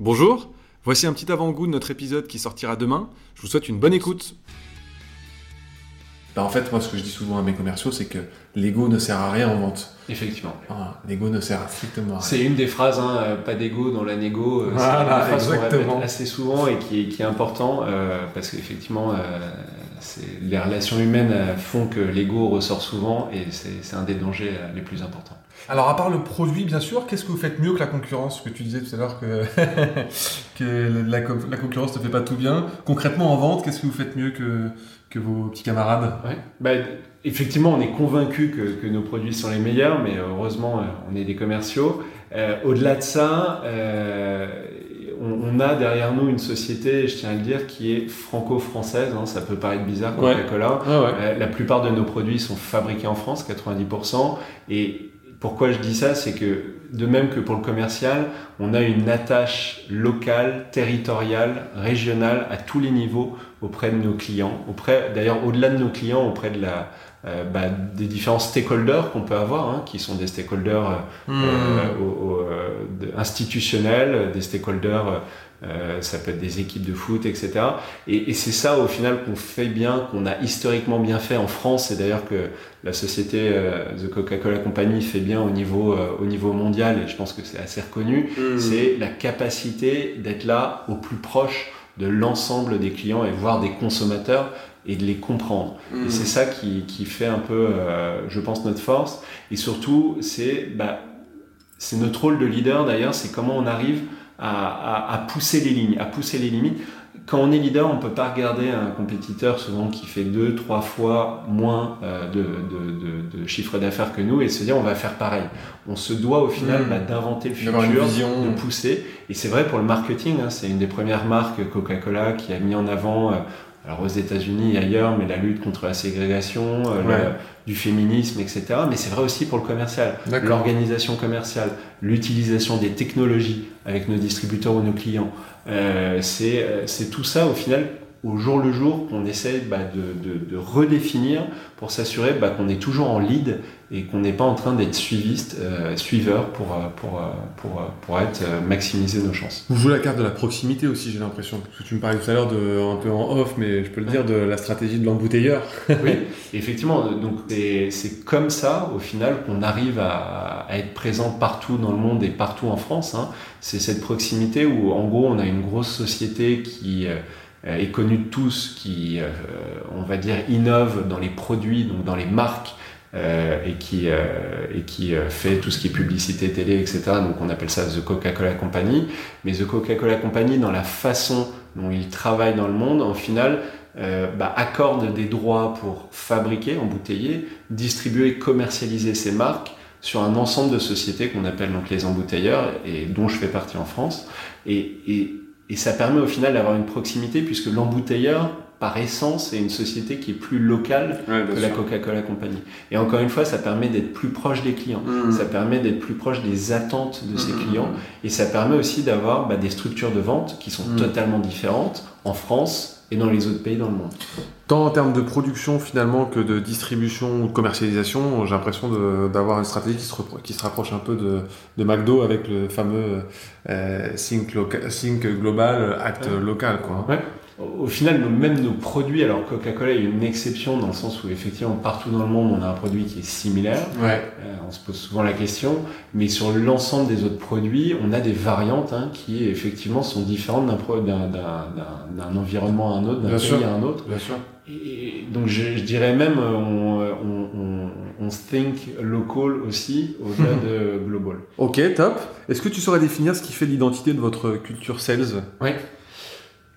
Bonjour, voici un petit avant-goût de notre épisode qui sortira demain. Je vous souhaite une bonne écoute. Bah, en fait, moi, ce que je dis souvent à mes commerciaux, c'est que l'ego ne sert à rien en vente. Effectivement. Ah, l'ego ne sert à strictement à rien. C'est une des phrases, hein, euh, pas d'ego dans la négo. euh, Voilà, c'est une phrase qu'on assez souvent et qui est, qui est important euh, parce qu'effectivement, euh, les relations humaines font que l'ego ressort souvent et c'est c'est un des dangers euh, les plus importants. Alors, à part le produit, bien sûr, qu'est-ce que vous faites mieux que la concurrence? Parce que tu disais tout à l'heure que, que la, co- la concurrence ne fait pas tout bien. Concrètement, en vente, qu'est-ce que vous faites mieux que, que vos petits camarades? Ouais. Bah, effectivement, on est convaincu que, que nos produits sont les meilleurs, mais heureusement, euh, on est des commerciaux. Euh, Au-delà de ça, euh, on, on a derrière nous une société, je tiens à le dire, qui est franco-française. hein, ça peut paraître bizarre, Ouais. Coca-Cola. Euh, la plupart de nos produits sont fabriqués en France, 90%. Et pourquoi je dis ça, c'est que de même que pour le commercial, on a une attache locale, territoriale, régionale à tous les niveaux auprès de nos clients, auprès d'ailleurs au-delà de nos clients, auprès de la euh, bah, des différents stakeholders qu'on peut avoir, hein, qui sont des stakeholders euh, au- au, de- institutionnels, des stakeholders, euh, ça peut être des équipes de foot, etc. Et, et c'est ça au final qu'on fait bien, qu'on a historiquement bien fait en France, et d'ailleurs que la société euh, The Coca-Cola Company fait bien au niveau, euh, au niveau mondial, et je pense que c'est assez reconnu, Hmm. c'est la capacité d'être là au plus proche de l'ensemble des clients et voire des consommateurs et de les comprendre. Et c'est ça qui, qui fait un peu, euh, je pense, notre force. Et surtout, c'est bah, c'est notre rôle de leader d'ailleurs, c'est comment on arrive à, à- à pousser les lignes, à pousser les limites. Quand on est leader, on peut pas regarder un compétiteur souvent qui fait deux, trois fois moins euh, de, de, de, de chiffre d'affaires que nous et se dire on va faire pareil. On se doit au final Mm. bah, d'inventer le futur, D'avoir une vision. de pousser. Et c'est vrai pour le marketing, hein, c'est une des premières marques Coca-Cola qui a mis en avant, euh, alors aux États-Unis et ailleurs, mais la lutte contre la ségrégation, euh, le- du féminisme, etc. Mais c'est vrai aussi pour le commercial. L'organisation commerciale, l'utilisation des technologies avec nos distributeurs ou nos clients, euh, c'est euh, c'est tout ça au final au jour le jour qu'on essaie bah, de, de- de redéfinir pour s'assurer bah, qu'on est toujours en lead et qu'on n'est pas en train d'être suiviste, euh, suiveur pour, euh, pour, euh, pour, euh, pour être maximiser nos chances. Vous jouez la carte de la proximité aussi, j'ai l'impression. Parce que tu me parlais tout à l'heure de, un peu en off, mais je peux le dire, de la stratégie de l'embouteilleur. oui, effectivement. Donc c'est- c'est comme ça, au final, qu'on arrive à, à être présent partout dans le monde et partout en France. hein. C'est cette proximité où, en gros, on a une grosse société qui euh, est connue de tous, qui, euh, on va dire, innove dans les produits, donc dans les marques. euh, et qui, euh, et qui euh, fait tout ce qui est publicité télé, etc. Donc on appelle ça The Coca-Cola Company. Mais The Coca-Cola Company, dans la façon dont il travaille dans le monde, en final, euh, bah, accorde des droits pour fabriquer, embouteiller, distribuer, commercialiser ces marques sur un ensemble de sociétés qu'on appelle donc les embouteilleurs et dont je fais partie en France. Et, et, et ça permet au final d'avoir une proximité puisque l'embouteilleur, par essence, est une société qui est plus locale que la Coca-Cola Company. Et encore une fois, ça permet d'être plus proche des clients. Hmm. Ça permet d'être plus proche des attentes de ses Mhm. clients. Et ça permet aussi d'avoir bah, des structures de vente qui sont totalement différentes en France et dans les autres pays dans le monde. Tant en termes de production finalement que de distribution ou de commercialisation, j'ai l'impression d'avoir une stratégie qui se, repro- qui se rapproche un peu de, de McDo avec le fameux euh, think, loca- think global, act Ouais. local. Quoi. Ouais. Au final, même nos produits, alors Coca-Cola est une exception dans le sens où effectivement partout dans le monde on a un produit qui est similaire, Ouais. Euh, on se pose souvent la question, mais sur l'ensemble des autres produits, on a des variantes hein, qui effectivement sont différentes d'un pro- d'un- d'un- d'un- d'un environnement à un autre, d'un pays sûr. à un autre. Bien sûr. Et donc je, je dirais même euh, on, euh, on, on, on think local aussi au-delà de global. Ok, top. Est-ce que tu saurais définir ce qui fait l'identité de votre culture sales?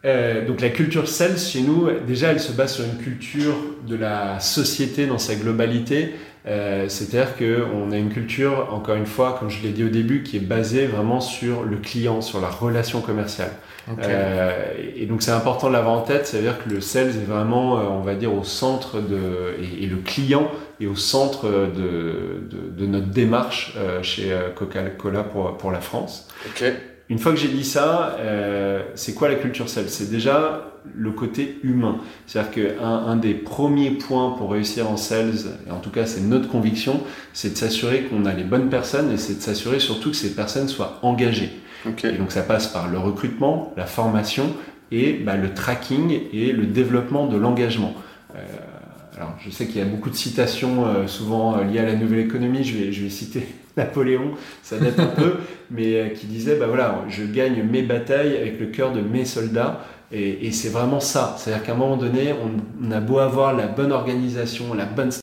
Euh, donc la culture sales chez nous, déjà elle se base sur une culture de la société dans sa globalité. Euh, C'est-à-dire qu'on a une culture, encore une fois, comme je l'ai dit au début, qui est basée vraiment sur le client, sur la relation commerciale. Ok. Euh, et donc c'est important de l'avoir en tête, c'est-à-dire que le sales est vraiment, euh, on va dire, au centre de, et, et le client est au centre de, de, de notre démarche euh, chez Coca-Cola pour, pour la France. Ok. Une fois que j'ai dit ça, euh, c'est quoi la culture sales C'est déjà le côté humain. C'est-à-dire qu'un un des premiers points pour réussir en sales, et en tout cas c'est notre conviction, c'est de s'assurer qu'on a les bonnes personnes et c'est de s'assurer surtout que ces personnes soient engagées. Et donc ça passe par le recrutement, la formation et bah, le tracking et le développement de l'engagement. Euh, alors, je sais qu'il y a beaucoup de citations euh, souvent euh, liées à la nouvelle économie. Je vais, je vais citer Napoléon, ça date un peu, mais qui disait bah voilà, je gagne mes batailles avec le cœur de mes soldats. Et, et c'est vraiment ça. C'est-à-dire qu'à un moment donné, on, on, a beau avoir la bonne organisation, la bonne